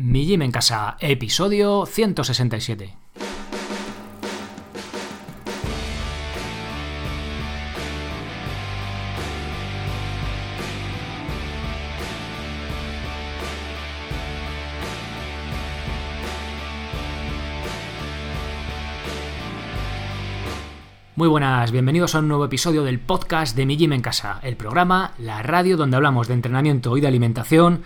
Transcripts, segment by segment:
Mi Gym en Casa, episodio 167. Muy buenas, bienvenidos a un nuevo episodio del podcast de Mi Gym en Casa, el programa, la radio donde hablamos de entrenamiento y de alimentación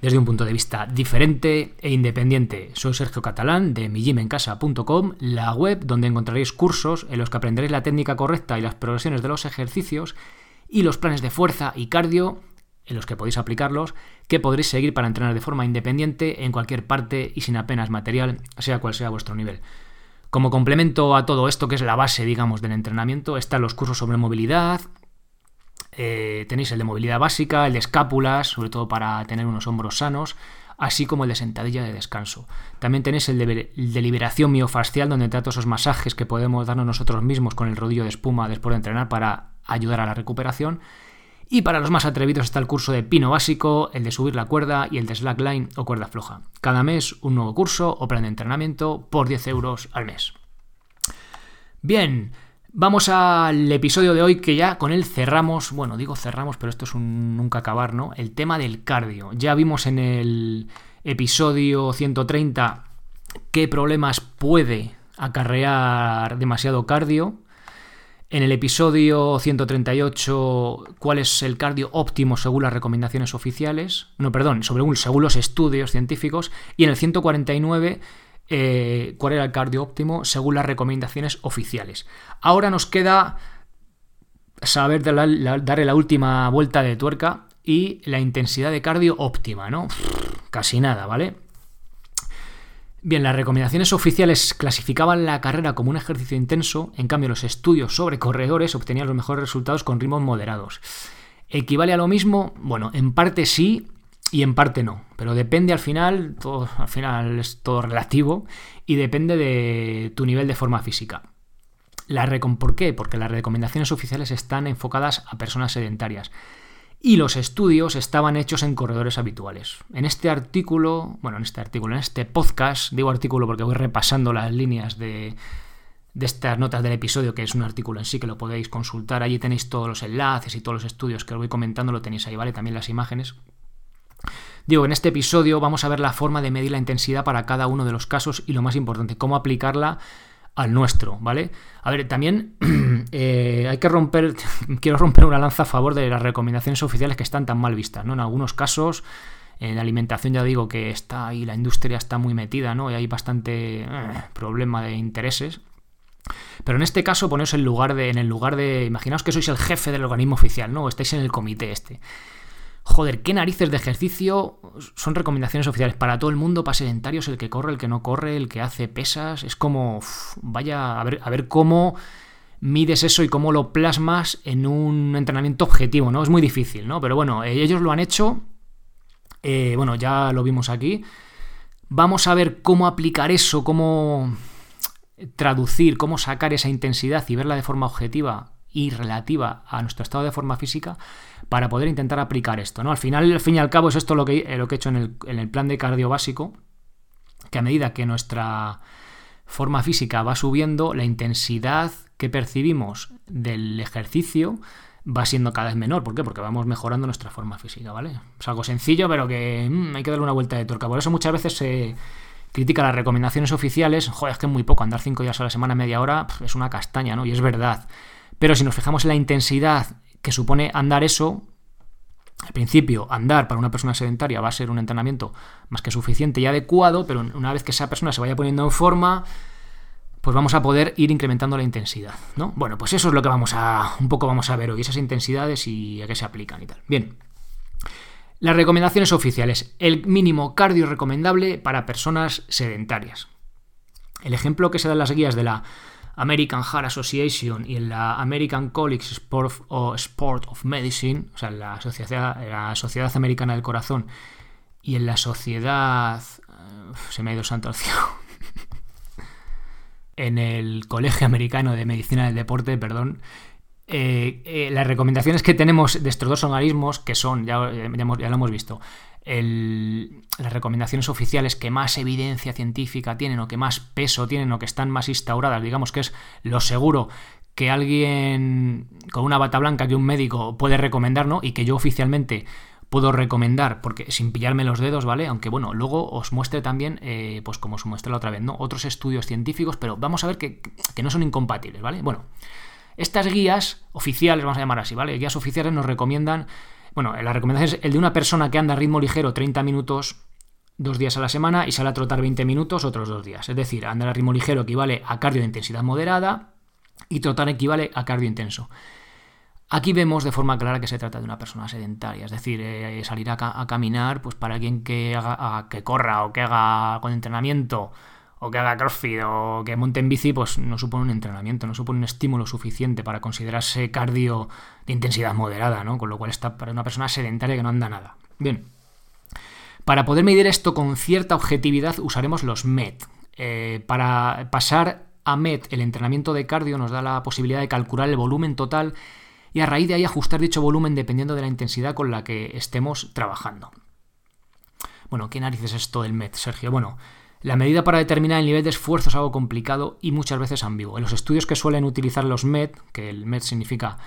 desde un punto de vista diferente e independiente. Soy Sergio Catalán de mijimencasa.com, la web donde encontraréis cursos en los que aprenderéis la técnica correcta y las progresiones de los ejercicios y los planes de fuerza y cardio en los que podéis aplicarlos, que podréis seguir para entrenar de forma independiente en cualquier parte y sin apenas material, sea cual sea vuestro nivel. Como complemento a todo esto, que es la base, digamos, del entrenamiento, están los cursos sobre movilidad, eh, tenéis el de movilidad básica, el de escápulas, sobre todo para tener unos hombros sanos, así como el de sentadilla de descanso. También tenéis el de, liberación miofascial, donde trato esos masajes que podemos darnos nosotros mismos con el rodillo de espuma después de entrenar para ayudar a la recuperación. Y para los más atrevidos está el curso de pino básico, el de subir la cuerda y el de slackline o cuerda floja. Cada mes un nuevo curso o plan de entrenamiento por 10 euros al mes. Bien, Vamos al episodio de hoy que ya con él cerramos, bueno, digo cerramos, pero esto es un nunca acabar, ¿no? El tema del cardio. Ya vimos en el episodio 130 qué problemas puede acarrear demasiado cardio. En el episodio 138, cuál es el cardio óptimo según las recomendaciones oficiales. No, perdón, según los estudios científicos. Y en el 149, eh, cuál era el cardio óptimo según las recomendaciones oficiales. Ahora nos queda saber darle la última vuelta de tuerca y la intensidad de cardio óptima, ¿no? Casi nada, ¿vale? Bien, las recomendaciones oficiales clasificaban la carrera como un ejercicio intenso, en cambio los estudios sobre corredores obtenían los mejores resultados con ritmos moderados. ¿Equivale a lo mismo? Bueno, en parte sí, y en parte no. Pero depende al final, todo, al final es todo relativo y depende de tu nivel de forma física. La ¿Por qué? Porque las recomendaciones oficiales están enfocadas a personas sedentarias y los estudios estaban hechos en corredores habituales. En este artículo, bueno, en este artículo, en este podcast, digo artículo porque voy repasando las líneas de, de estas notas del episodio, que es un artículo en sí que lo podéis consultar. Allí tenéis todos los enlaces y todos los estudios que os voy comentando, lo tenéis ahí, ¿vale? También las imágenes Digo, en este episodio vamos a ver la forma de medir la intensidad para cada uno de los casos y lo más importante, cómo aplicarla al nuestro, ¿vale? A ver, también eh, hay que romper, quiero romper una lanza a favor de las recomendaciones oficiales que están tan mal vistas, ¿no? En algunos casos, en alimentación ya digo que está ahí, la industria está muy metida, ¿no? Y hay bastante eh, problema de intereses. Pero en este caso, poneos en, lugar de, en el lugar de. Imaginaos que sois el jefe del organismo oficial, ¿no? estáis en el comité este joder, qué narices de ejercicio son recomendaciones oficiales para todo el mundo, para sedentarios, el que corre, el que no corre, el que hace pesas, es como, vaya, a ver, cómo mides eso y cómo lo plasmas en un entrenamiento objetivo, ¿no? Es muy difícil, ¿no? Pero bueno, eh, ellos lo han hecho, eh, bueno, ya lo vimos aquí. Vamos a ver cómo aplicar eso, cómo traducir, cómo sacar esa intensidad y verla de forma objetiva y relativa a nuestro estado de forma física para poder intentar aplicar esto. ¿no? Al final, al fin y al cabo, es esto lo que, eh, lo que he hecho en el, en el plan de cardio básico, que a medida que nuestra forma física va subiendo, la intensidad que percibimos del ejercicio va siendo cada vez menor. ¿Por qué? Porque vamos mejorando nuestra forma física, ¿vale? Es algo sencillo, pero que mm, hay que darle una vuelta de tuerca. Por eso muchas veces se critica las recomendaciones oficiales. Joder, es que es muy poco, andar cinco días a la semana, media hora, es una castaña, ¿no? Y es verdad. Pero si nos fijamos en la intensidad que supone andar eso, al principio, andar para una persona sedentaria va a ser un entrenamiento más que suficiente y adecuado, pero una vez que esa persona se vaya poniendo en forma, pues vamos a poder ir incrementando la intensidad, ¿no? Bueno, pues eso es lo que vamos a un poco vamos a ver hoy, esas intensidades y a qué se aplican y tal. Bien. Las recomendaciones oficiales. El mínimo cardio recomendable para personas sedentarias. El ejemplo que se da en las guías de la American Heart Association y en la American College Sport, of Medicine, o sea, en la Sociedad, la Sociedad Americana del Corazón y en la Sociedad... Eh, se me ha ido santo al cielo. en el Colegio Americano de Medicina del Deporte, perdón, eh, las recomendaciones que tenemos de estos dos organismos, que son, ya, lo hemos visto, las recomendaciones oficiales que más evidencia científica tienen o que más peso tienen o que están más instauradas, digamos que es lo seguro que alguien con una bata blanca que un médico puede recomendar, ¿no? Y que yo oficialmente puedo recomendar, porque sin pillarme los dedos, ¿vale? Aunque bueno, luego os muestre también, eh, pues como os muestre la otra vez, ¿no? Otros estudios científicos, pero vamos a ver que no son incompatibles, ¿vale? Bueno, estas guías oficiales, vamos a llamar así, ¿vale? Guías oficiales nos recomiendan, bueno, la recomendación es el de una persona que anda a ritmo ligero 30 minutos dos días a la semana y sale a trotar 20 minutos otros dos días. Es decir, andar a ritmo ligero equivale a cardio de intensidad moderada, y trotar equivale a cardio intenso. Aquí vemos de forma clara que se trata de una persona sedentaria, es decir, eh, salir a, caminar, pues para alguien que haga, que corra o que haga con entrenamiento o que haga crossfit o que monte en bici, pues no supone un entrenamiento, no supone un estímulo suficiente para considerarse cardio de intensidad moderada, ¿no? Con lo cual está para una persona sedentaria que no anda nada. Bien. Para poder medir esto con cierta objetividad usaremos los MET. Eh, para pasar a MET, el entrenamiento de cardio, nos da la posibilidad de calcular el volumen total y a raíz de ahí ajustar dicho volumen dependiendo de la intensidad con la que estemos trabajando. Bueno, ¿qué narices es esto del MET, Sergio? Bueno, la medida para determinar el nivel de esfuerzo es algo complicado y muchas veces ambiguo. En los estudios que suelen utilizar los MET, que el MET significa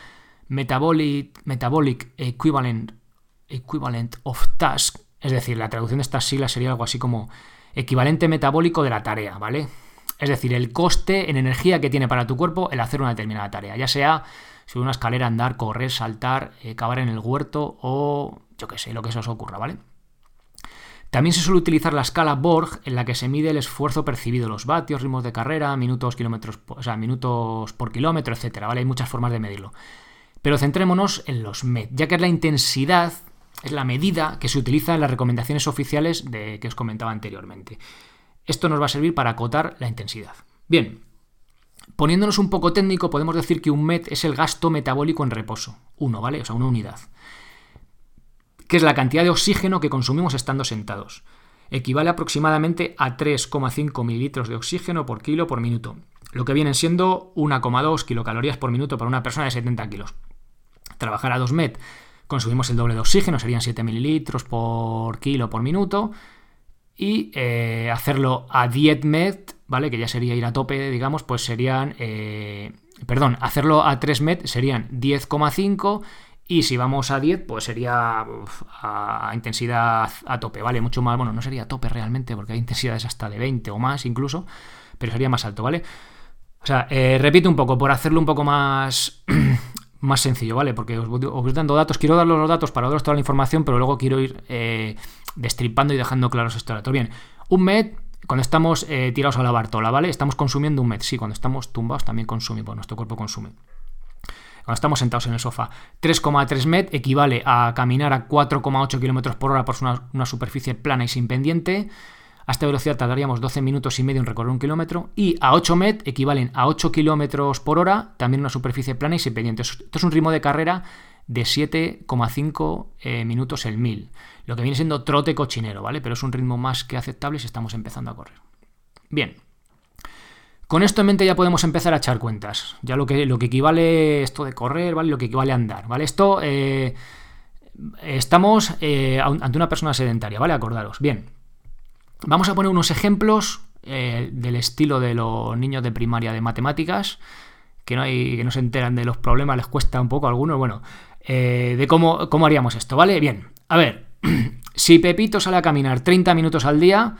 Metabolic, Equivalent, Equivalent of Task, es decir, la traducción de estas siglas sería algo así como equivalente metabólico de la tarea, ¿vale? Es decir, el coste en energía que tiene para tu cuerpo el hacer una determinada tarea, ya sea subir una escalera, andar, correr, saltar, eh, cavar en el huerto o yo qué sé, lo que se os ocurra, ¿vale? También se suele utilizar la escala Borg en la que se mide el esfuerzo percibido, los vatios, ritmos de carrera, minutos, kilómetros, o sea, minutos por kilómetro, etcétera, ¿vale? Hay muchas formas de medirlo. Pero centrémonos en los MED, ya que es la intensidad, es la medida que se utiliza en las recomendaciones oficiales de, que os comentaba anteriormente. Esto nos va a servir para acotar la intensidad. Bien, poniéndonos un poco técnico, podemos decir que un MET es el gasto metabólico en reposo. Uno, ¿vale? O sea, una unidad. Que es la cantidad de oxígeno que consumimos estando sentados. Equivale aproximadamente a 3,5 mililitros de oxígeno por kilo por minuto. Lo que vienen siendo 1,2 kilocalorías por minuto para una persona de 70 kilos. Trabajar a 2 MET consumimos el doble de oxígeno, serían 7 mililitros por kilo por minuto y eh, hacerlo a 10 met, ¿vale? Que ya sería ir a tope, digamos, pues serían, eh, perdón, hacerlo a 3 met serían 10,5 y si vamos a 10, pues sería a, intensidad a tope, ¿vale? Mucho más, bueno, no sería a tope realmente, porque hay intensidades hasta de 20 o más incluso, pero sería más alto, ¿vale? O sea, eh, repito un poco, por hacerlo un poco más, más sencillo, ¿vale? Porque os, voy dando datos, quiero daros los datos para daros toda la información, pero luego quiero ir destripando y dejando claros estos datos. Bien, un MED, cuando estamos eh, tirados a la bartola, ¿vale? Estamos consumiendo un MED. Sí, cuando estamos tumbados también consumimos, nuestro cuerpo consume. Cuando estamos sentados en el sofá, 3,3 MED equivale a caminar a 4,8 km por hora por una, superficie plana y sin pendiente. A esta velocidad tardaríamos 12 minutos y medio en recorrer un kilómetro. Y a 8 MED equivalen a 8 km por hora, también una superficie plana y sin pendiente. Esto es un ritmo de carrera de 7,5 eh, minutos el mil. Lo que viene siendo trote cochinero, ¿vale? Pero es un ritmo más que aceptable si estamos empezando a correr. Bien. Con esto en mente ya podemos empezar a echar cuentas. Ya lo que, lo que equivale esto de correr, ¿vale? Lo que equivale a andar, ¿vale? Esto eh, estamos eh, ante una persona sedentaria, ¿vale? Acordaros. Bien. Vamos a poner unos ejemplos del estilo de los niños de primaria de matemáticas, que no, hay, que no se enteran de los problemas, les cuesta un poco a algunos. Bueno, eh, de cómo, cómo haríamos esto, ¿vale? Bien, a ver, si Pepito sale a caminar 30 minutos al día,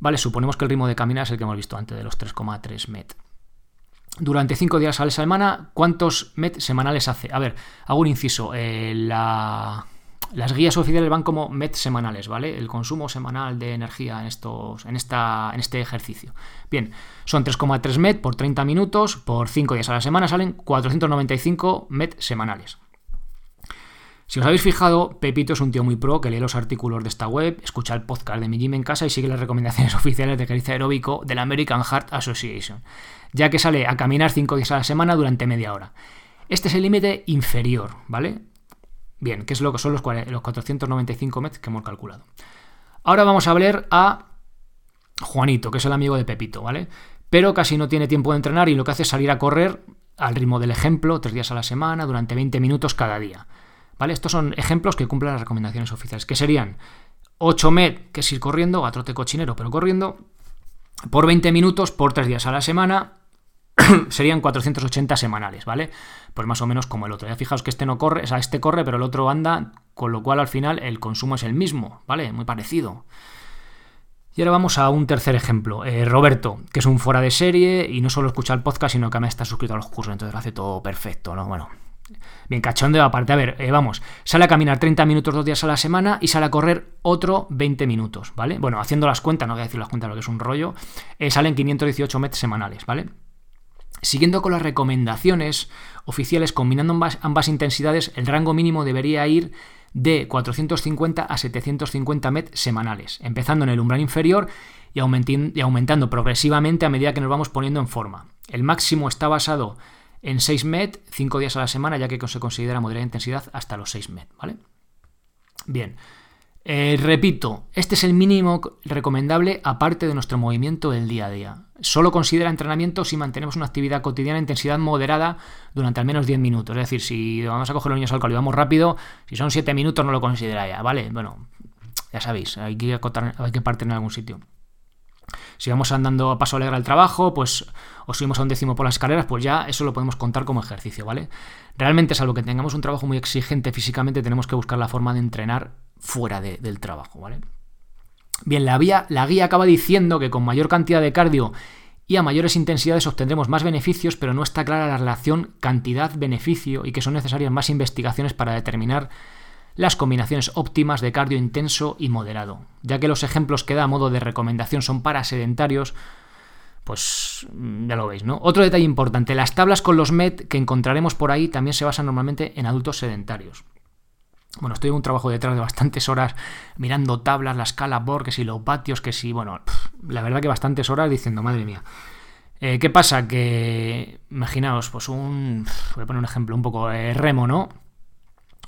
¿vale? Suponemos que el ritmo de caminar es el que hemos visto antes, de los 3,3 met. Durante 5 días a la semana, ¿cuántos met semanales hace? A ver, hago un inciso. Eh, las guías oficiales van como met semanales, ¿vale? El consumo semanal de energía en, estos, en, esta, en este ejercicio. Bien, son 3,3 met por 30 minutos, por 5 días a la semana salen 495 met semanales. Si os habéis fijado, Pepito es un tío muy pro que lee los artículos de esta web, escucha el podcast de mi gym en casa y sigue las recomendaciones oficiales de ejercicio aeróbico de la American Heart Association, ya que sale a caminar 5 días a la semana durante media hora. Este es el límite inferior, ¿vale? Bien, que es lo que son los, 495 metros que hemos calculado. Ahora vamos a ver a Juanito, que es el amigo de Pepito, ¿vale? Pero casi no tiene tiempo de entrenar y lo que hace es salir a correr al ritmo del ejemplo, tres días a la semana, durante 20 minutos cada día. Estos son ejemplos que cumplen las recomendaciones oficiales, que serían 8 MED, que es ir corriendo, a trote cochinero, pero corriendo, por 20 minutos, por 3 días a la semana, serían 480 semanales, ¿vale? Pues más o menos como el otro. Ya fijaos que este no corre, o sea, este corre, pero el otro anda, con lo cual al final el consumo es el mismo, ¿vale? Muy parecido. Y ahora vamos a un tercer ejemplo. Eh, Roberto, que es un fuera de serie y no solo escucha el podcast, sino que me está suscrito a los cursos, entonces lo hace todo perfecto, ¿no? Bueno, bien cachondeo aparte. A ver, eh, vamos, sale a caminar 30 minutos dos días a la semana y sale a correr otro 20 minutos, ¿vale? Bueno, haciendo las cuentas, no voy a decir las cuentas, lo que es un rollo, eh, salen 518 metros semanales, ¿vale? Siguiendo con las recomendaciones oficiales, combinando ambas, intensidades, el rango mínimo debería ir de 450 a 750 met semanales, empezando en el umbral inferior y aumentando progresivamente a medida que nos vamos poniendo en forma. El máximo está basado en 6 met, 5 días a la semana, ya que se considera moderada intensidad hasta los 6 met, ¿vale? Bien, eh, repito, este es el mínimo recomendable aparte de nuestro movimiento del día a día. Solo considera entrenamiento si mantenemos una actividad cotidiana de intensidad moderada durante al menos 10 minutos. Es decir, si vamos a coger los niños al cole y vamos rápido, si son 7 minutos no lo considera ya, ¿vale? Bueno, ya sabéis, hay que, acotar, hay que partir en algún sitio. Si vamos andando a paso alegre al trabajo, pues o subimos a un décimo por las escaleras, pues ya eso lo podemos contar como ejercicio, ¿vale? Realmente, salvo que tengamos un trabajo muy exigente físicamente, tenemos que buscar la forma de entrenar fuera del trabajo, ¿vale? Bien, la, la guía acaba diciendo que con mayor cantidad de cardio y a mayores intensidades obtendremos más beneficios, pero no está clara la relación cantidad-beneficio y que son necesarias más investigaciones para determinar las combinaciones óptimas de cardio intenso y moderado. Ya que los ejemplos que da a modo de recomendación son para sedentarios, pues mm, ya lo veis, ¿no? Otro detalle importante, las tablas con los MET que encontraremos por ahí también se basan normalmente en adultos sedentarios. Bueno, estoy en un trabajo detrás de bastantes horas mirando tablas, la escala Borg, que si los patios, que si, bueno, la verdad que bastantes horas diciendo, madre mía. Eh, ¿Qué pasa? Que, imaginaos, pues un, voy a poner un ejemplo un poco, eh, remo, ¿no?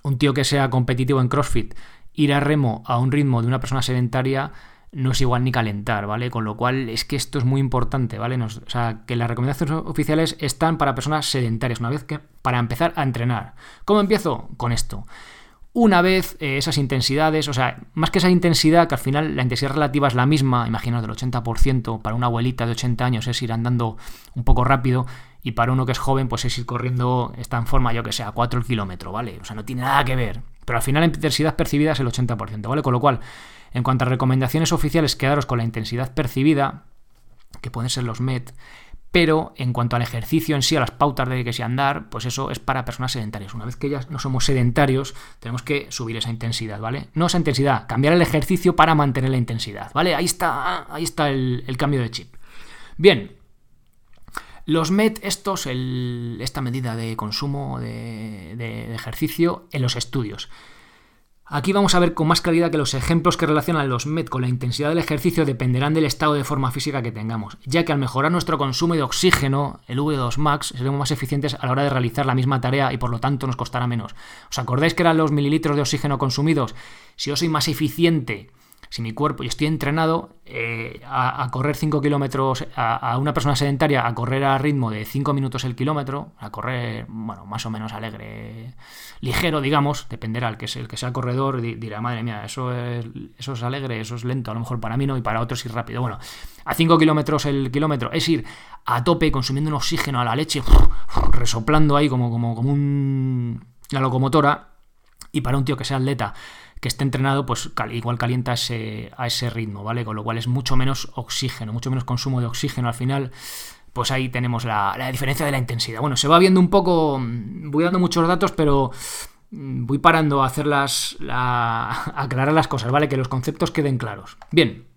Un tío que sea competitivo en CrossFit, ir a remo a un ritmo de una persona sedentaria no es igual ni calentar, ¿vale? Con lo cual es que esto es muy importante, ¿vale? o sea, que las recomendaciones oficiales están para personas sedentarias, una vez que para empezar a entrenar. ¿Cómo empiezo? Con esto. Una vez eh, esas intensidades, o sea, más que esa intensidad, que al final la intensidad relativa es la misma, imaginaos del 80%, para una abuelita de 80 años es ir andando un poco rápido, y para uno que es joven, pues es ir corriendo, está en forma, yo que sé, a 4 el kilómetro, ¿vale? O sea, no tiene nada que ver. Pero al final la intensidad percibida es el 80%, ¿vale? Con lo cual, en cuanto a recomendaciones oficiales, quedaros con la intensidad percibida, que pueden ser los MET, pero en cuanto al ejercicio en sí, a las pautas de que se andar, pues eso es para personas sedentarias. Una vez que ya no somos sedentarios, tenemos que subir esa intensidad, ¿vale? No esa intensidad, cambiar el ejercicio para mantener la intensidad, ¿vale? Ahí está, ahí está el, cambio de chip. Bien, los MET, estos, esta medida de consumo de ejercicio en los estudios. Aquí vamos a ver con más claridad que los ejemplos que relacionan los MET con la intensidad del ejercicio dependerán del estado de forma física que tengamos, ya que al mejorar nuestro consumo de oxígeno, el V2 max, seremos más eficientes a la hora de realizar la misma tarea y por lo tanto nos costará menos. ¿Os acordáis que eran los mililitros de oxígeno consumidos? Si yo soy más eficiente si mi cuerpo, y estoy entrenado eh, a, correr 5 kilómetros, a, una persona sedentaria a correr a ritmo de 5 minutos el kilómetro, a correr, bueno, más o menos alegre, ligero, digamos, dependerá, el que, el que sea corredor dirá, madre mía, eso es, eso es alegre, eso es lento, a lo mejor para mí no y para otros ir rápido. Bueno, a 5 kilómetros el kilómetro es ir a tope consumiendo un oxígeno a la leche, resoplando ahí como, como, como un, una locomotora, y para un tío que sea atleta que esté entrenado, pues igual calienta ese, a ese ritmo, ¿vale? Con lo cual es mucho menos oxígeno, mucho menos consumo de oxígeno al final. Pues ahí tenemos la, diferencia de la intensidad. Bueno, se va viendo un poco. Voy dando muchos datos, pero voy parando a hacerlas. A aclarar las cosas, ¿vale? Que los conceptos queden claros. Bien.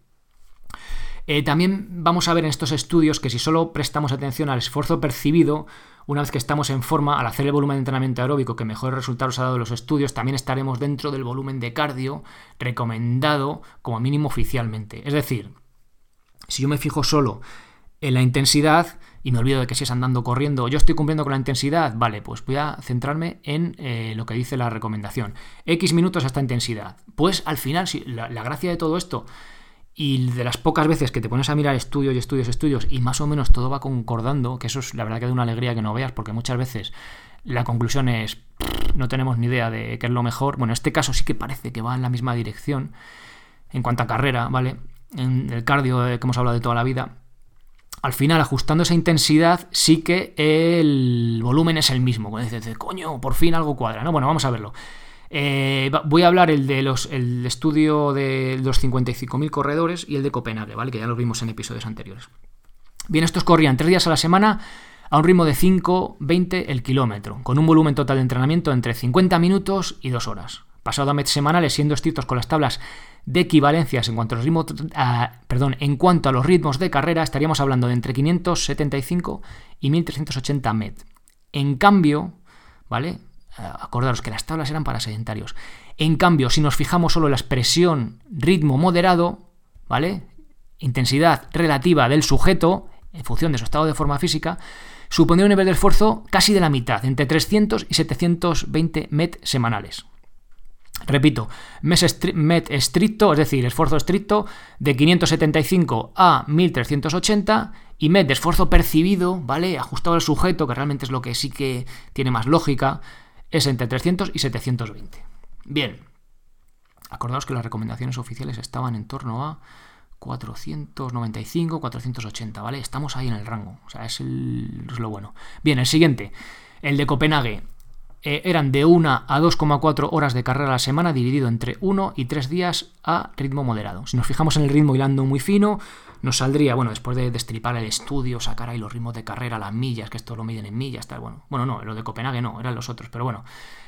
Eh, también vamos a ver en estos estudios que si solo prestamos atención al esfuerzo percibido, una vez que estamos en forma, al hacer el volumen de entrenamiento aeróbico que mejores resultados ha dado los estudios, también estaremos dentro del volumen de cardio recomendado como mínimo oficialmente. Es decir, si yo me fijo solo en la intensidad y me olvido de que si es andando corriendo, yo estoy cumpliendo con la intensidad, vale, pues voy a centrarme en eh, lo que dice la recomendación. X minutos hasta intensidad. Pues al final, la gracia de todo esto y de las pocas veces que te pones a mirar estudios y estudios, estudios, y más o menos todo va concordando, que eso es la verdad que da una alegría que no veas, porque muchas veces la conclusión es no tenemos ni idea de qué es lo mejor. Bueno, en este caso sí que parece que va en la misma dirección en cuanto a carrera, ¿vale? En el cardio que hemos hablado de toda la vida. Al final, ajustando esa intensidad, sí que el volumen es el mismo. Dices, coño, por fin algo cuadra, ¿no? Bueno, vamos a verlo. Eh, voy a hablar el de los el estudio de los 55.000 corredores y el de Copenhague, ¿vale? Que ya lo vimos en episodios anteriores. Bien, estos corrían tres días a la semana a un ritmo de 5-20 el kilómetro, con un volumen total de entrenamiento entre 50 minutos y 2 horas. Pasado a meses semanales, siendo estrictos con las tablas de equivalencias en cuanto a los ritmos, perdón, en cuanto a los ritmos de carrera, estaríamos hablando de entre 575 y 1380 met. En cambio, ¿vale? Eh, acordaros que las tablas eran para sedentarios. En cambio, si nos fijamos solo en la expresión ritmo moderado, ¿vale? Intensidad relativa del sujeto, en función de su estado de forma física, supondría un nivel de esfuerzo casi de la mitad, entre 300 y 720 MET semanales. Repito, MET estricto, es decir, esfuerzo estricto, de 575 a 1380 y MET de esfuerzo percibido, ¿vale? Ajustado al sujeto, que realmente es lo que sí que tiene más lógica, es entre 300 y 720. Bien, acordaos que las recomendaciones oficiales estaban en torno a 495, 480, ¿vale? Estamos ahí en el rango, o sea, es, lo bueno. Bien, el siguiente, el de Copenhague. Eh, eran de 1 a 2,4 horas de carrera a la semana, dividido entre 1 y 3 días a ritmo moderado. Si nos fijamos en el ritmo hilando muy fino, nos saldría, bueno, después de destripar el estudio, sacar ahí los ritmos de carrera, las millas, que esto lo miden en millas, tal, bueno. Bueno, no, lo de Copenhague no, eran los otros, pero bueno.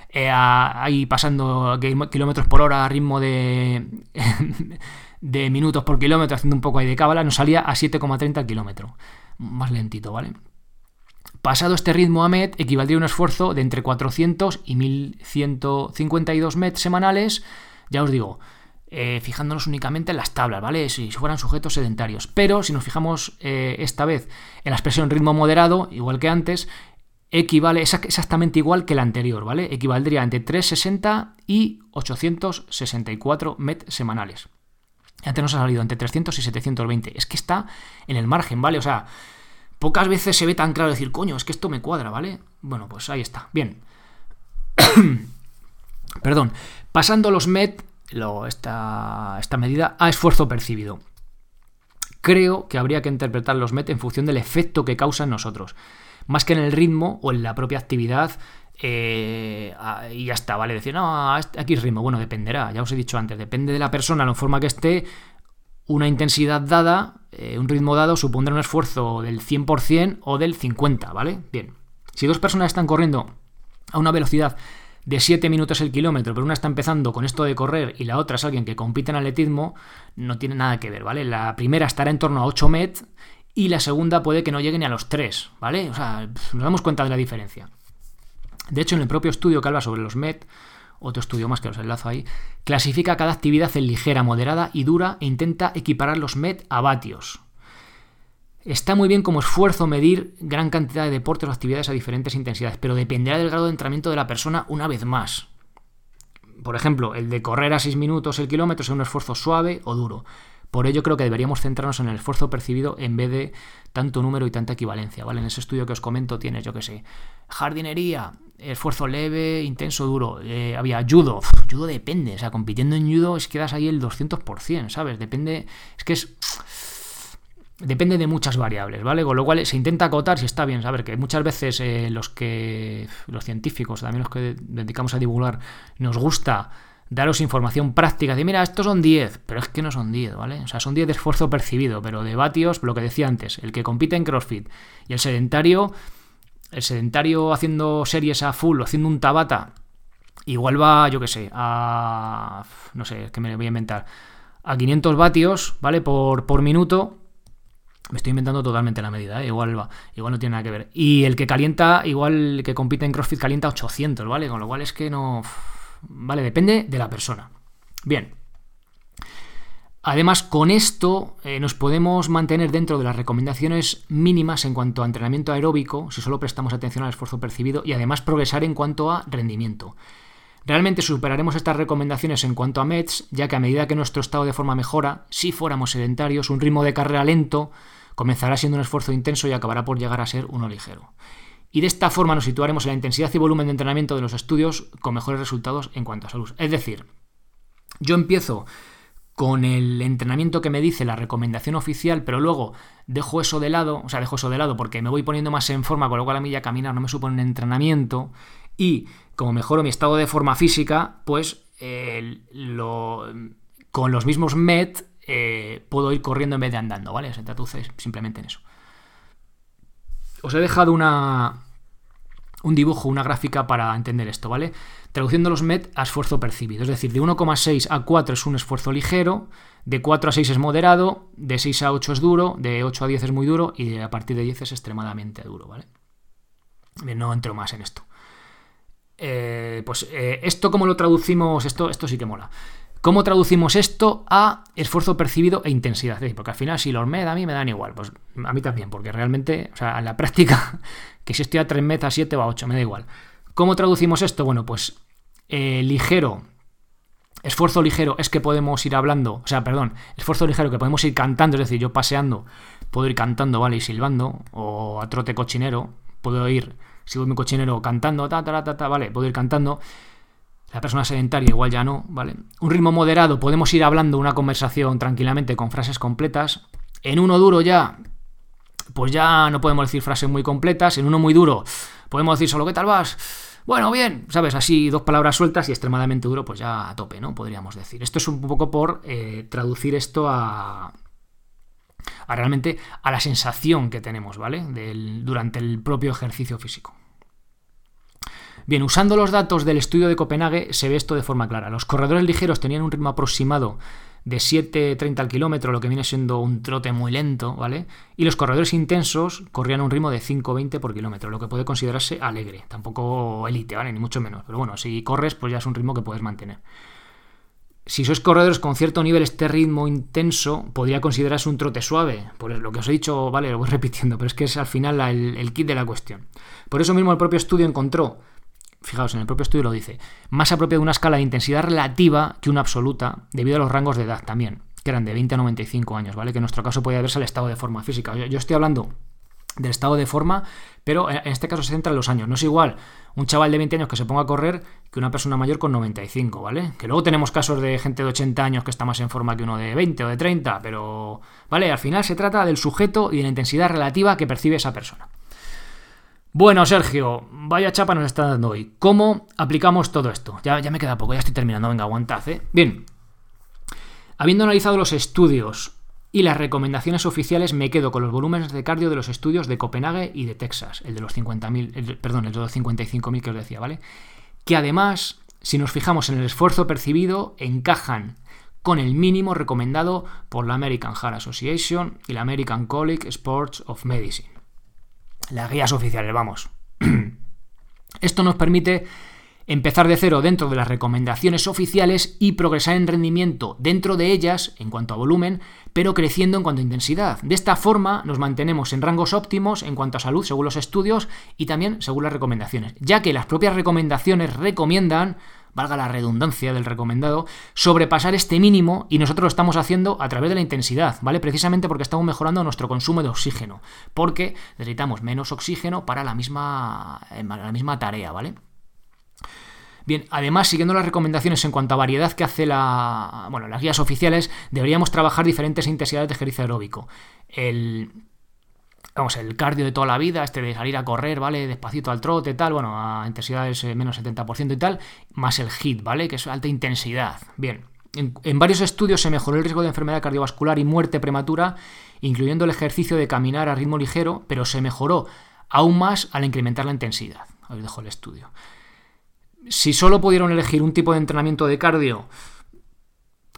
Eh, ahí pasando kilómetros por hora a ritmo de, de minutos por kilómetro, haciendo un poco ahí de cábala, nos salía a 7,30 al kilómetro. Más lentito, ¿vale? Pasado este ritmo a equivaldría a un esfuerzo de entre 400 y 1152 MET semanales, ya os digo, eh, fijándonos únicamente en las tablas, ¿vale? Si fueran sujetos sedentarios. Pero si nos fijamos eh, esta vez en la expresión ritmo moderado, igual que antes, equivale exactamente igual que la anterior, ¿vale? Equivaldría entre 360 y 864 MET semanales. Antes nos ha salido entre 300 y 720. Es que está en el margen, ¿vale? O sea, pocas veces se ve tan claro decir, coño, es que esto me cuadra, ¿vale? Bueno, pues ahí está. Bien. Perdón. Pasando los MET, esta, esta medida, a esfuerzo percibido. Creo que habría que interpretar los MET en función del efecto que causan nosotros. Más que en el ritmo o en la propia actividad eh, y ya está, ¿vale? Decir, no, aquí es ritmo. Bueno, dependerá, ya os he dicho antes, depende de la persona, la forma que esté, una intensidad dada, eh, un ritmo dado, supondrá un esfuerzo del 100% o del 50%, ¿vale? Bien. Si dos personas están corriendo a una velocidad de 7 minutos el kilómetro, pero una está empezando con esto de correr y la otra es alguien que compite en atletismo, no tiene nada que ver, ¿vale? La primera estará en torno a 8 met y la segunda puede que no llegue ni a los 3, ¿vale? O sea, nos damos cuenta de la diferencia. De hecho, en el propio estudio que habla sobre los MET, otro estudio más que los enlazo ahí, clasifica cada actividad en ligera, moderada y dura e intenta equiparar los MET a vatios. Está muy bien como esfuerzo medir gran cantidad de deportes o actividades a diferentes intensidades, pero dependerá del grado de entrenamiento de la persona una vez más. Por ejemplo, el de correr a 6 minutos el kilómetro es un esfuerzo suave o duro. Por ello creo que deberíamos centrarnos en el esfuerzo percibido en vez de tanto número y tanta equivalencia, ¿vale? En ese estudio que os comento tienes, yo que sé, jardinería, esfuerzo leve, intenso, duro. Eh, había judo, judo depende, o sea, compitiendo en judo es que das ahí el 200%, ¿sabes? Depende, es que es... Depende de muchas variables, ¿vale? Con lo cual se intenta acotar si está bien saber que muchas veces eh, los que los científicos, también los que dedicamos a divulgar, nos gusta daros información práctica de, mira, estos son 10, pero es que no son 10, ¿vale? O sea, son 10 de esfuerzo percibido, pero de vatios, lo que decía antes, el que compite en CrossFit y el sedentario, el sedentario haciendo series a full o haciendo un tabata, igual va, yo qué sé, a, no sé, es que me voy a inventar, a 500 vatios, ¿vale? Por, por minuto, me estoy inventando totalmente la medida, ¿eh? igual va, igual no tiene nada que ver. Y el que calienta, igual el que compite en CrossFit calienta 800, ¿vale? Con lo cual es que no... ¿vale? Depende de la persona. Bien. Además, con esto eh, nos podemos mantener dentro de las recomendaciones mínimas en cuanto a entrenamiento aeróbico, si solo prestamos atención al esfuerzo percibido, y además progresar en cuanto a rendimiento. Realmente superaremos estas recomendaciones en cuanto a METs, ya que a medida que nuestro estado de forma mejora, si fuéramos sedentarios, un ritmo de carrera lento comenzará siendo un esfuerzo intenso y acabará por llegar a ser uno ligero. Y de esta forma nos situaremos en la intensidad y volumen de entrenamiento de los estudios con mejores resultados en cuanto a salud. Es decir, yo empiezo con el entrenamiento que me dice la recomendación oficial, pero luego dejo eso de lado, o sea, dejo eso de lado porque me voy poniendo más en forma, con lo cual a mí ya caminar no me supone un entrenamiento, y como mejoro mi estado de forma física, pues eh, con los mismos MET eh, puedo ir corriendo en vez de andando, ¿vale? Se traduce simplemente en eso. Os he dejado una, un dibujo, una gráfica para entender esto, ¿vale? Traduciendo los MET a esfuerzo percibido. Es decir, de 1,6 a 4 es un esfuerzo ligero, de 4 a 6 es moderado, de 6 a 8 es duro, de 8 a 10 es muy duro y a partir de 10 es extremadamente duro, ¿vale? No entro más en esto. Eh, pues eh, esto, ¿cómo lo traducimos? Esto, esto sí que mola. ¿Cómo traducimos esto a esfuerzo percibido e intensidad? porque al final, si los MED a mí me dan igual, pues a mí también, porque realmente, o sea, en la práctica, que si estoy a 3 MED, a 7 o a 8, me da igual. ¿Cómo traducimos esto? Bueno, pues eh, ligero, esfuerzo ligero es que podemos ir hablando, o sea, perdón, esfuerzo ligero que podemos ir cantando, es decir, yo paseando, puedo ir cantando, ¿vale? Y silbando, o a trote cochinero, puedo ir si voy mi cochinero cantando, ta, ta, ta, ta, vale, puedo ir cantando. La persona sedentaria igual ya no, ¿vale? Un ritmo moderado, podemos ir hablando una conversación tranquilamente con frases completas. En uno duro ya, pues ya no podemos decir frases muy completas. En uno muy duro, podemos decir solo ¿qué tal vas? Bueno, bien, ¿sabes? Así dos palabras sueltas y extremadamente duro, pues ya a tope, ¿no? Podríamos decir. Esto es un poco por eh, traducir esto a, a realmente a la sensación que tenemos, ¿vale? durante el propio ejercicio físico. Bien, usando los datos del estudio de Copenhague se ve esto de forma clara. Los corredores ligeros tenían un ritmo aproximado de 7.30 al kilómetro, lo que viene siendo un trote muy lento, ¿vale? Y los corredores intensos corrían un ritmo de 5.20 por kilómetro, lo que puede considerarse alegre, tampoco élite, ¿vale? Ni mucho menos. Pero bueno, si corres, pues ya es un ritmo que puedes mantener. Si sois corredores con cierto nivel, este ritmo intenso podría considerarse un trote suave. Por lo que os he dicho, vale, lo voy repitiendo, pero es que es al final el, kit de la cuestión. Por eso mismo el propio estudio encontró, fijaos, en el propio estudio lo dice, más apropiado una escala de intensidad relativa que una absoluta, debido a los rangos de edad también, que eran de 20 a 95 años, ¿vale? Que en nuestro caso podía verse el estado de forma física. yo estoy hablando del estado de forma, pero en este caso se centra en los años. No es igual un chaval de 20 años que se ponga a correr que una persona mayor con 95, ¿vale? Que luego tenemos casos de gente de 80 años que está más en forma que uno de 20 o de 30, pero, ¿vale? Al final se trata del sujeto y de la intensidad relativa que percibe esa persona. Bueno, Sergio, vaya chapa nos está dando hoy. ¿Cómo aplicamos todo esto? Ya, me queda poco, ya estoy terminando, venga, aguantad, ¿eh? Bien. Habiendo analizado los estudios y las recomendaciones oficiales me quedo con los volúmenes de cardio de los estudios de Copenhague y de Texas, el de los 50.000, perdón, el de los 55.000 que os decía, ¿vale? Que además, si nos fijamos en el esfuerzo percibido, encajan con el mínimo recomendado por la American Heart Association y la American College Sports of Medicine. Las guías oficiales, vamos. Esto nos permite empezar de cero dentro de las recomendaciones oficiales y progresar en rendimiento dentro de ellas en cuanto a volumen, pero creciendo en cuanto a intensidad. De esta forma nos mantenemos en rangos óptimos en cuanto a salud según los estudios y también según las recomendaciones, ya que las propias recomendaciones recomiendan valga la redundancia del recomendado, sobrepasar este mínimo y nosotros lo estamos haciendo a través de la intensidad, ¿vale? Precisamente porque estamos mejorando nuestro consumo de oxígeno, porque necesitamos menos oxígeno para la misma, la misma tarea, ¿vale? Bien, además, siguiendo las recomendaciones en cuanto a variedad que hace la, bueno, las guías oficiales, deberíamos trabajar diferentes intensidades de ejercicio aeróbico. El, vamos, el cardio de toda la vida, este de salir a correr, ¿vale? Despacito al trote, tal, bueno, a intensidades eh, menos 70% y tal, más el HIT, ¿vale? Que es alta intensidad. Bien, en, varios estudios se mejoró el riesgo de enfermedad cardiovascular y muerte prematura, incluyendo el ejercicio de caminar a ritmo ligero, pero se mejoró aún más al incrementar la intensidad. Os dejo el estudio si solo pudieron elegir un tipo de entrenamiento de cardio,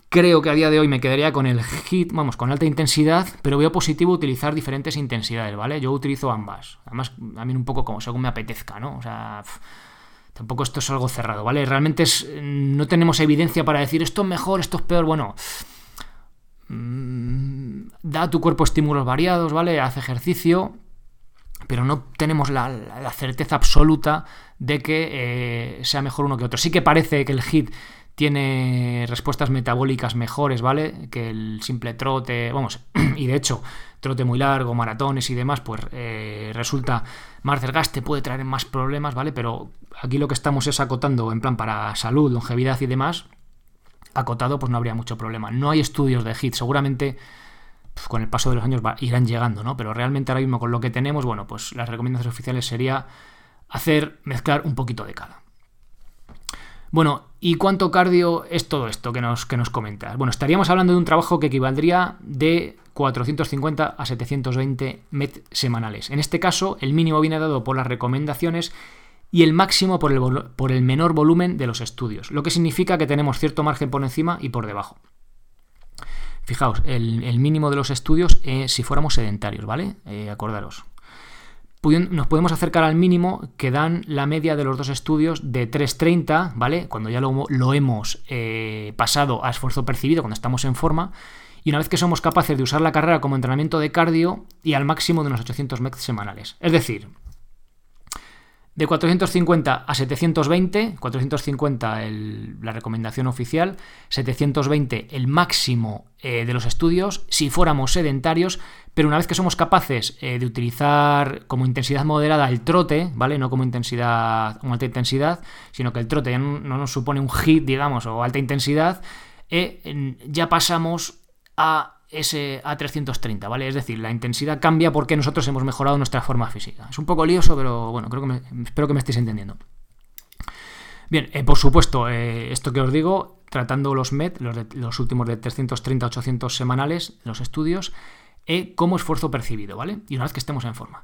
creo que a día de hoy me quedaría con el HIT, vamos, con alta intensidad, pero veo positivo utilizar diferentes intensidades, ¿vale? Yo utilizo ambas. Además, también un poco como según me apetezca, ¿no? O sea, tampoco esto es algo cerrado, ¿vale? Realmente no tenemos evidencia para decir esto es mejor, esto es peor, bueno. Mm, da a tu cuerpo estímulos variados, ¿vale? Haz ejercicio, pero no tenemos la, certeza absoluta de que eh, sea mejor uno que otro. Sí que parece que el HIT tiene respuestas metabólicas mejores, ¿vale? Que el simple trote, vamos, y de hecho, trote muy largo, maratones y demás, pues eh, resulta más desgaste, puede traer más problemas, ¿vale? Pero aquí lo que estamos es acotando en plan para salud, longevidad y demás, acotado pues no habría mucho problema. No hay estudios de HIT, seguramente pues, con el paso de los años irán llegando, ¿no? Pero realmente ahora mismo con lo que tenemos, bueno, pues las recomendaciones oficiales sería hacer, mezclar un poquito de cada. Bueno, ¿y cuánto cardio es todo esto que nos, que nos comentas? Bueno, estaríamos hablando de un trabajo que equivaldría de 450 a 720 MET semanales. En este caso, el mínimo viene dado por las recomendaciones y el máximo por el, por el menor volumen de los estudios, lo que significa que tenemos cierto margen por encima y por debajo. Fijaos, el, mínimo de los estudios si fuéramos sedentarios, ¿vale? Eh, acordaros nos podemos acercar al mínimo que dan la media de los dos estudios de 3.30, ¿vale? Cuando ya lo, hemos eh, pasado a esfuerzo percibido, cuando estamos en forma, y una vez que somos capaces de usar la carrera como entrenamiento de cardio y al máximo de unos 800 MEC semanales. Es decir, de 450 a 720, 450 la recomendación oficial, 720 el máximo eh, de los estudios, si fuéramos sedentarios, pero una vez que somos capaces eh, de utilizar como intensidad moderada el trote, ¿vale? No como intensidad, como alta intensidad, sino que el trote ya no, nos supone un hit, digamos, o alta intensidad, eh, ya pasamos a ese A330, ¿vale? Es decir, la intensidad cambia porque nosotros hemos mejorado nuestra forma física. Es un poco lioso, pero bueno, creo que espero que me estéis entendiendo. Bien, eh, por supuesto, eh, esto que os digo, tratando los MED, los, los últimos de 330-800 semanales, los estudios, eh, como esfuerzo percibido, ¿vale? Y una vez que estemos en forma.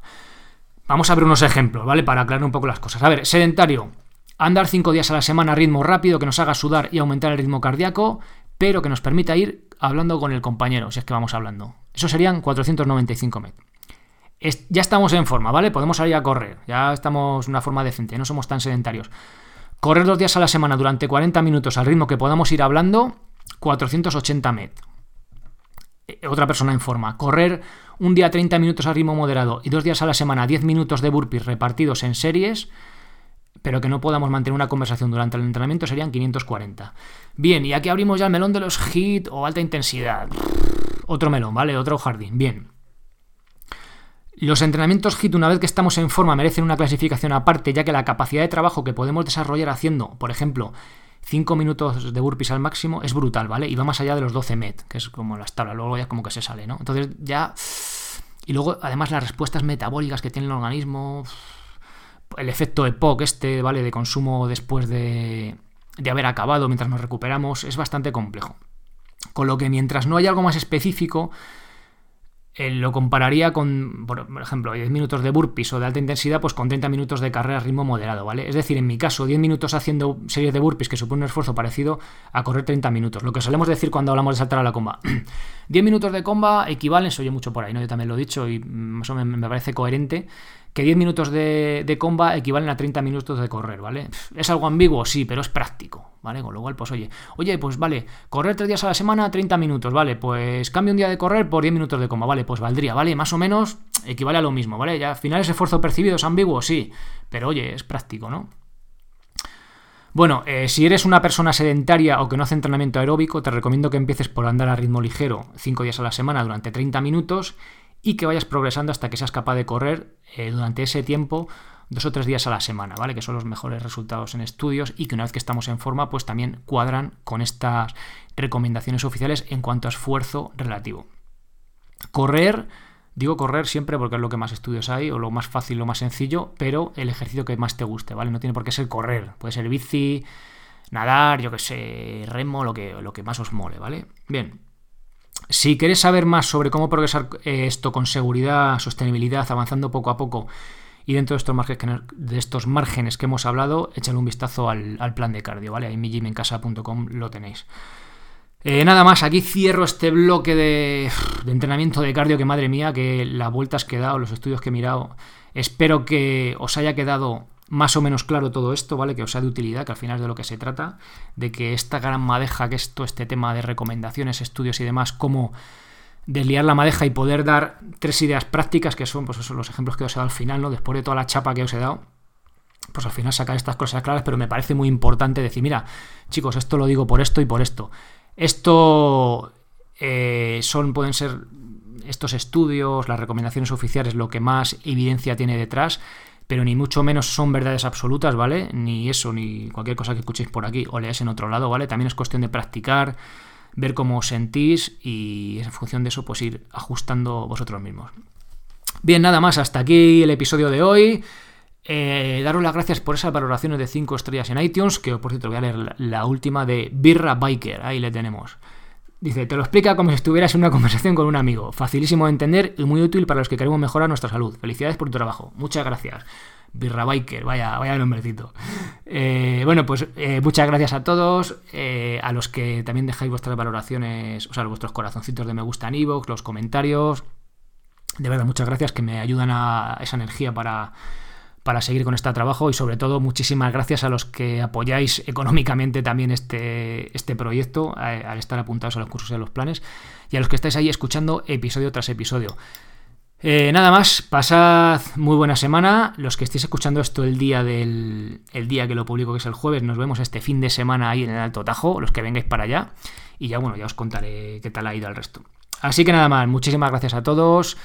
Vamos a ver unos ejemplos, ¿vale? Para aclarar un poco las cosas. A ver, sedentario. Andar 5 días a la semana a ritmo rápido que nos haga sudar y aumentar el ritmo cardíaco, pero que nos permita ir hablando con el compañero, si es que vamos hablando. Eso serían 495 metros. ya estamos en forma, ¿vale? Podemos salir a correr, ya estamos en una forma decente, no somos tan sedentarios. Correr dos días a la semana durante 40 minutos al ritmo que podamos ir hablando, 480 met. Eh, otra persona en forma. Correr un día 30 minutos al ritmo moderado y dos días a la semana 10 minutos de burpees repartidos en series, pero que no podamos mantener una conversación durante el entrenamiento serían 540. Bien, y aquí abrimos ya el melón de los HIT o alta intensidad. Otro melón, ¿vale? Otro jardín. Bien. Los entrenamientos HIT, una vez que estamos en forma, merecen una clasificación aparte, ya que la capacidad de trabajo que podemos desarrollar haciendo, por ejemplo, 5 minutos de burpees al máximo, es brutal, ¿vale? Y va más allá de los 12 MET, que es como las tablas, luego ya como que se sale, ¿no? Entonces ya... Y luego, además, las respuestas metabólicas que tiene el organismo el efecto EPOC este, ¿vale? De consumo después de, de haber acabado mientras nos recuperamos, es bastante complejo. Con lo que mientras no haya algo más específico, eh, lo compararía con, por ejemplo, 10 minutos de burpees o de alta intensidad, pues con 30 minutos de carrera a ritmo moderado, ¿vale? Es decir, en mi caso, 10 minutos haciendo series de burpees que supone un esfuerzo parecido a correr 30 minutos. Lo que solemos decir cuando hablamos de saltar a la comba. 10 minutos de comba equivalen, se oye mucho por ahí, ¿no? Yo también lo he dicho y más me parece coherente que 10 minutos de, comba equivalen a 30 minutos de correr, ¿vale? ¿Es algo ambiguo? Sí, pero es práctico, ¿vale? Con lo cual, pues oye, oye, pues vale, correr 3 días a la semana, 30 minutos, ¿vale? Pues cambio un día de correr por 10 minutos de comba, ¿vale? Pues valdría, ¿vale? Más o menos equivale a lo mismo, ¿vale? Ya al final ese esfuerzo percibido es ambiguo, sí, pero oye, es práctico, ¿no? Bueno, eh, si eres una persona sedentaria o que no hace entrenamiento aeróbico, te recomiendo que empieces por andar a ritmo ligero 5 días a la semana durante 30 minutos y que vayas progresando hasta que seas capaz de correr eh, durante ese tiempo dos o tres días a la semana, ¿vale? Que son los mejores resultados en estudios y que una vez que estamos en forma, pues también cuadran con estas recomendaciones oficiales en cuanto a esfuerzo relativo. Correr, digo correr siempre porque es lo que más estudios hay, o lo más fácil, lo más sencillo, pero el ejercicio que más te guste, ¿vale? No tiene por qué ser correr, puede ser bici, nadar, yo que sé, remo, lo que, lo que más os mole, ¿vale? Bien, si queréis saber más sobre cómo progresar eh, esto con seguridad, sostenibilidad, avanzando poco a poco y dentro de estos márgenes, que hemos hablado, échale un vistazo al, plan de cardio, ¿vale? Ahí en mijimencasa.com lo tenéis. Eh, nada más, aquí cierro este bloque de, de, entrenamiento de cardio que madre mía, que las vueltas que he dado, los estudios que he mirado, espero que os haya quedado más o menos claro todo esto, ¿vale? Que os sea de utilidad, que al final es de lo que se trata, de que esta gran madeja, que es todo este tema de recomendaciones, estudios y demás, cómo desliar la madeja y poder dar tres ideas prácticas, que son pues los ejemplos que os he dado al final, ¿no? Después de toda la chapa que os he dado, pues al final sacar estas cosas claras, pero me parece muy importante decir, mira, chicos, esto lo digo por esto y por esto. Esto eh, son, pueden ser estos estudios, las recomendaciones oficiales, lo que más evidencia tiene detrás, pero ni mucho menos son verdades absolutas, ¿vale? Ni eso, ni cualquier cosa que escuchéis por aquí o leáis en otro lado, ¿vale? También es cuestión de practicar, ver cómo os sentís y en función de eso, pues ir ajustando vosotros mismos. Bien, nada más, hasta aquí el episodio de hoy. Eh, daros las gracias por esas valoraciones de 5 estrellas en iTunes, que por cierto voy a leer la última de Birra Biker, ahí le tenemos. Dice, te lo explica como si estuvieras en una conversación con un amigo. Facilísimo de entender y muy útil para los que queremos mejorar nuestra salud. Felicidades por tu trabajo. Muchas gracias. Birra Biker, vaya, vaya nombrecito. Eh, bueno, pues eh, muchas gracias a todos, eh, a los que también dejáis vuestras valoraciones, o sea, vuestros corazoncitos de me gusta en iVoox, los comentarios. De verdad, muchas gracias que me ayudan a esa energía para, para seguir con este trabajo y sobre todo muchísimas gracias a los que apoyáis económicamente también este, este proyecto al estar apuntados a los cursos y a los planes y a los que estáis ahí escuchando episodio tras episodio. Eh, nada más, pasad muy buena semana. Los que estéis escuchando esto el día del el día que lo publico, que es el jueves, nos vemos este fin de semana ahí en el Alto Tajo, los que vengáis para allá. Y ya bueno, ya os contaré qué tal ha ido el resto. Así que nada más, muchísimas gracias a todos.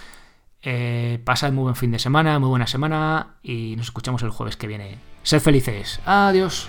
Eh, pasad muy buen fin de semana, muy buena semana y nos escuchamos el jueves que viene. Sed felices. Adiós.